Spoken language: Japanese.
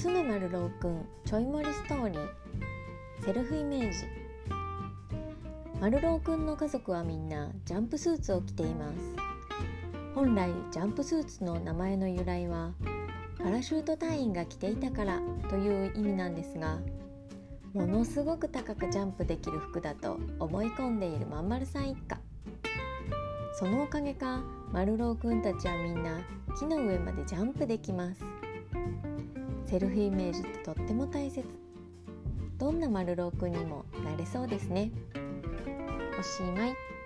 くんちょい盛りストーリー。セルフイメージ。丸郎くんの家族はみんなジャンプスーツを着ています。本来ジャンプスーツの名前の由来はパラシュート隊員が着ていたからという意味なんですがものすごく高くジャンプできる服だと思い込んでいるまんまるさん一家。そのおかげか丸郎くんたちはみんな木の上までジャンプできます。セルフイメージってとっても大切。どんな丸郎くんにもなれそうですね。おしまい。